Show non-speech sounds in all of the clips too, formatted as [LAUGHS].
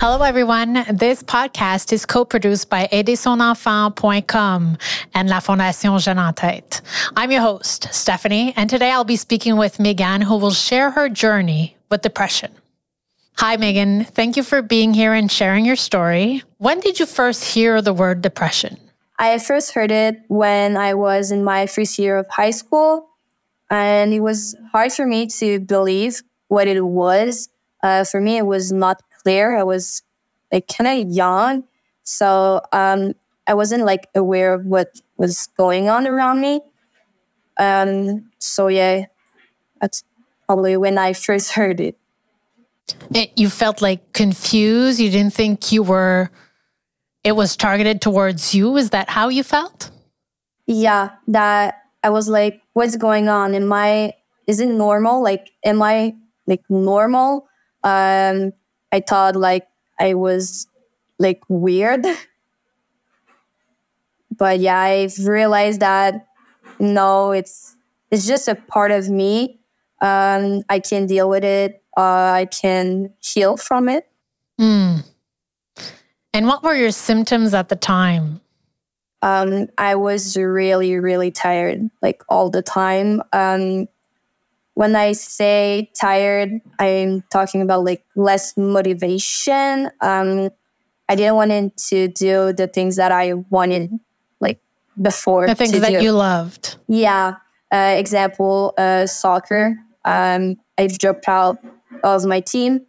Hello, everyone. This podcast is co-produced by AiderSonEnfant.com and La Fondation Jeunes en Tête. I'm your host, Stephanie, and today I'll be speaking with Mégane, who will share her journey with depression. Hi, Mégane. Thank you for being here and sharing your story. When did you first hear the word depression? I first heard it when I was in my first year of high school, and it was hard for me to believe what it was. Uh, for me, it was not clear. I was like kind of young, so um, I wasn't like aware of what was going on around me. Um, so yeah, that's probably when I first heard it. it. You felt like confused. You didn't think you were. It was targeted towards you. Is that how you felt? Yeah, that I was like, what's going on? Am I? Is it normal? Like, am I like normal? Um, I thought like I was like weird. [LAUGHS] but yeah, I've realized that no, it's it's just a part of me. Um, I can deal with it. Uh, I can heal from it. Mm. And what were your symptoms at the time? Um, I was really, really tired, like all the time. Um, when I say tired, I'm talking about like less motivation. Um, I didn't want to do the things that I wanted like before. The things that do. you loved. Yeah. Uh, example, uh, soccer. Um, I've dropped out of my team.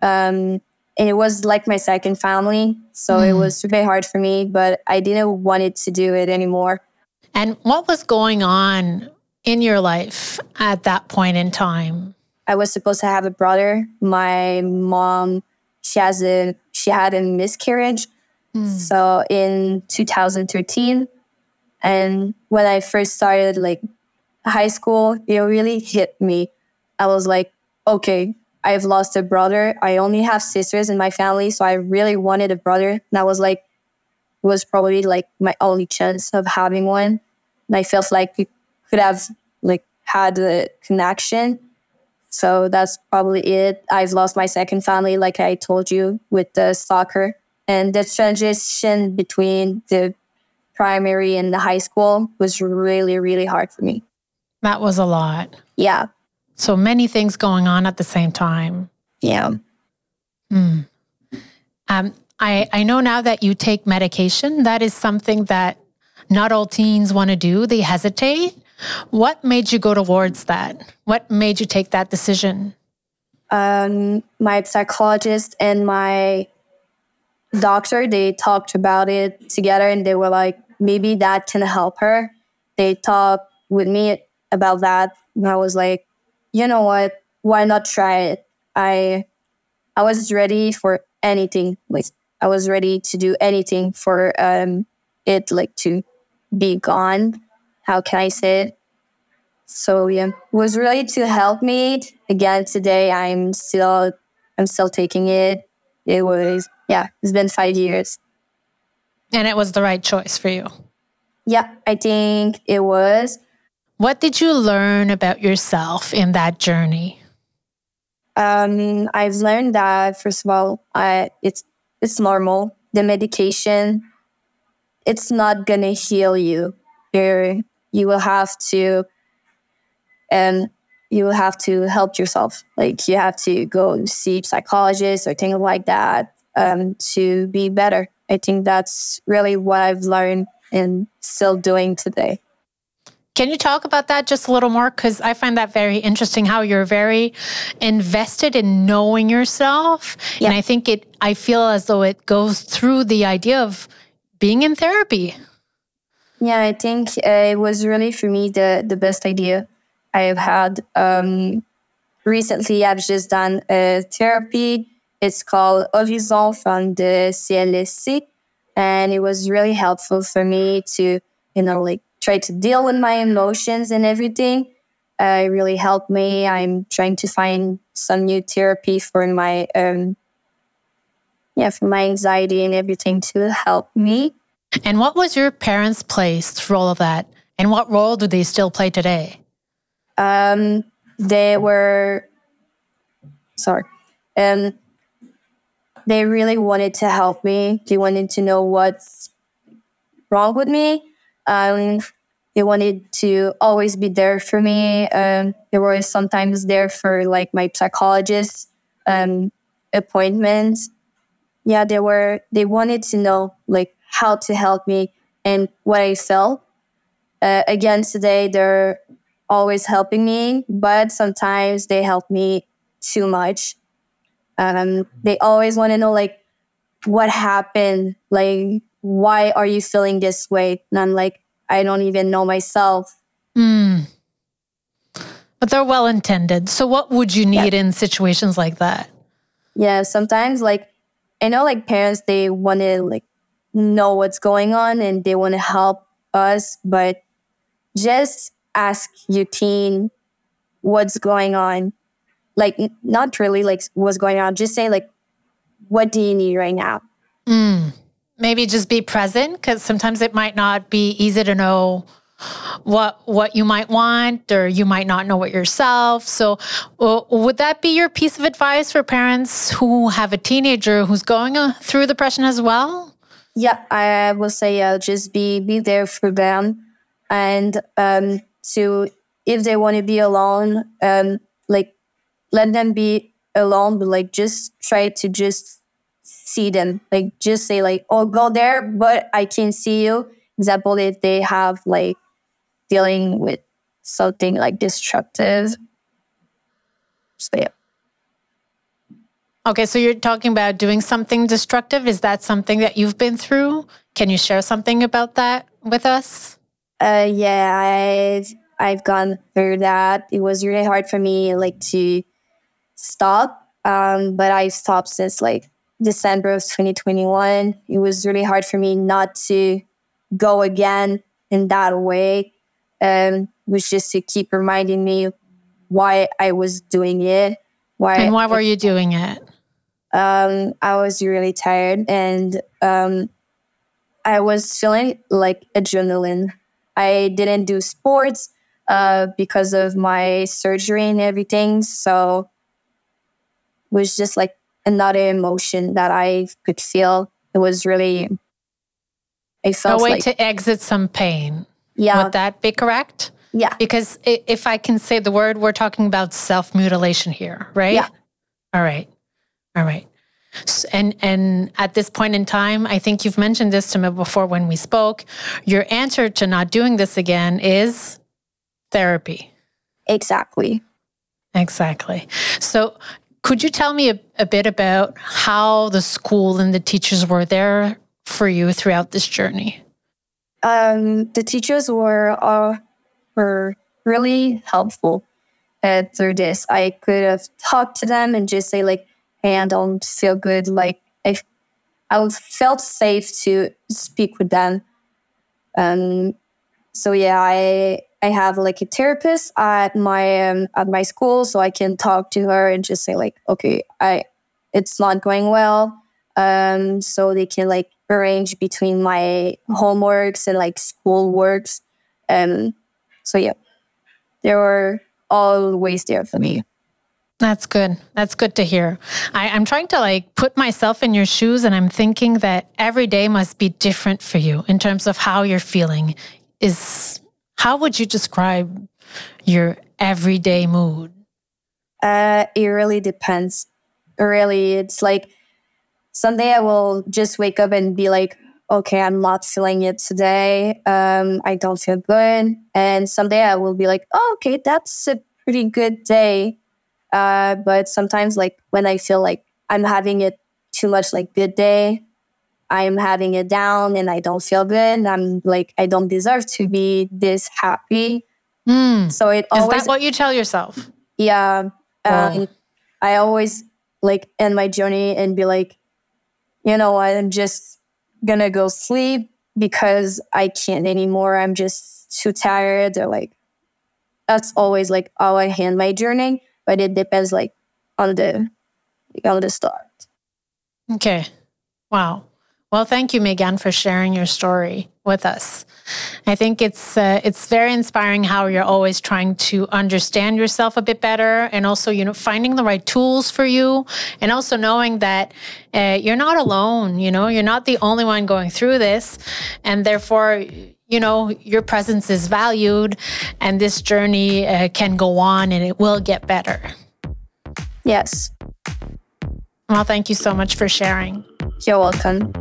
Um, and it was like my second family. So mm. it was very hard for me, but I didn't want it to do it anymore. And what was going on in your life at that point in time? I was supposed to have a brother. My mom, she has a she had a miscarriage. Mm. So in 2013, and when I first started like high school, it really hit me. I was like, okay, I've lost a brother. I only have sisters in my family, so I really wanted a brother. That was like, was probably like my only chance of having one. And I felt like it could have like had a connection. So that's probably it. I've lost my second family, like I told you, with the soccer. And the transition between the primary and the high school was really, really hard for me. That was a lot. Yeah. So many things going on at the same time. Yeah. Hmm. Um, I, I know now that you take medication. That is something that not all teens want to do. They hesitate. What made you go towards that? What made you take that decision? Um, my psychologist and my doctor, they talked about it together and they were like, maybe that can help her. They talked with me about that. And I was like, you know what? Why not try it? I I was ready for anything. Like I was ready to do anything for um it like to be gone how can I say it? So yeah, was really to help me. Again, today I'm still I'm still taking it. It was yeah, it's been five years. And it was the right choice for you. Yeah, I think it was. What did you learn about yourself in that journey? Um, I've learned that first of all, I, it's it's normal. The medication, it's not gonna heal you. You're you will have to and you will have to help yourself like you have to go see psychologists or things like that um, to be better i think that's really what i've learned and still doing today can you talk about that just a little more? Because I find that very interesting how you're very invested in knowing yourself. Yeah. And I think it, I feel as though it goes through the idea of being in therapy. Yeah, I think uh, it was really for me the the best idea I have had. Um, recently, I've just done a therapy. It's called Horizon from the CLSC, and it was really helpful for me to, you know, like try to deal with my emotions and everything. Uh, it really helped me. I'm trying to find some new therapy for my, um, yeah, for my anxiety and everything to help me. And what was your parents' place through all of that? And what role do they still play today? Um, they were sorry. Um, they really wanted to help me. They wanted to know what's wrong with me. Um, they wanted to always be there for me. Um, they were sometimes there for like my psychologist um, appointments. Yeah, they were. They wanted to know like how to help me and what I felt. Uh, again, today they're always helping me, but sometimes they help me too much. Um, they always want to know like what happened, like why are you feeling this way? And I'm like, I don't even know myself. Mm. But they're well intended. So what would you need yeah. in situations like that? Yeah, sometimes like I know like parents they want to like know what's going on and they want to help us, but just ask your teen what's going on. Like, not really like what's going on, just say, like, what do you need right now? Mm. Maybe just be present because sometimes it might not be easy to know what what you might want or you might not know it yourself. So uh, would that be your piece of advice for parents who have a teenager who's going uh, through depression as well? Yeah i will say uh, just be be there for them. And um, to if they want to be alone um like let them be alone but like just try to just see them. Like just say like oh go there but i can see you. Example if they have like dealing with something like destructive. So yeah. Okay so you're talking about doing something destructive? Is that something that you've been through? Can you share something about that with us? Uh yeah i've I've gone through that. It was really hard for me like to stop. Um, but I stopped since like December of 2021. It was really hard for me not to go again in that way. Um, was just to keep reminding me why I was doing it. Why and why were you doing it? Um, I was really tired and um, I was feeling like adrenaline. I didn't do sports uh, because of my surgery and everything. So it was just like another emotion that I could feel. It was really, I felt a way like, to exit some pain. Yeah. Would that be correct? Yeah. Because if I can say the word, we're talking about self mutilation here, right? Yeah. All right. All right. And and at this point in time, I think you've mentioned this to me before when we spoke. Your answer to not doing this again is therapy. Exactly. Exactly. So, could you tell me a, a, bit about how the school and the teachers were there for you throughout this journey? Um, the teachers were uh, were really helpful uh, through this. I could have talked to them and just say like, "Hey, I don't feel good." Like I, I felt safe to speak with them. Um, so yeah, I I have like a therapist at my um, at my school, so I can talk to her and just say like, okay, I it's not going well. Um, so they can like arrange between my homeworks and like school works. Um, so yeah, they were always there for me. That's good. That's good to hear. I, I'm trying to like put myself in your shoes and I'm thinking that every day must be different for you in terms of how you're feeling. Is how would you describe your everyday mood? Uh, it really depends. Really, it's like someday I will just wake up and be like, okay, I'm not feeling it today. Um, I don't feel good. And someday I will be like, oh, okay, that's a pretty good day. Uh, but sometimes, like when I feel like I'm having it too much, like good day, I'm having it down and I don't feel good. I'm like, I don't deserve to be this happy. Mm. So it always. Is that what you tell yourself? Yeah. Um, I always like end my journey and be like, you know what? I'm just gonna go sleep because I can't anymore. I'm just too tired. Or like, that's always like how I hand my journey, but it depends like on the on the start. Okay. Wow. Well, thank you, Mégane, for sharing your story with us. I think it's uh, it's very inspiring how you're always trying to understand yourself a bit better, and also you know finding the right tools for you, and also knowing that uh, you're not alone. You know, you're not the only one going through this, and therefore you know your presence is valued, and this journey uh, can go on, and it will get better. Yes. Well, thank you so much for sharing. You're welcome.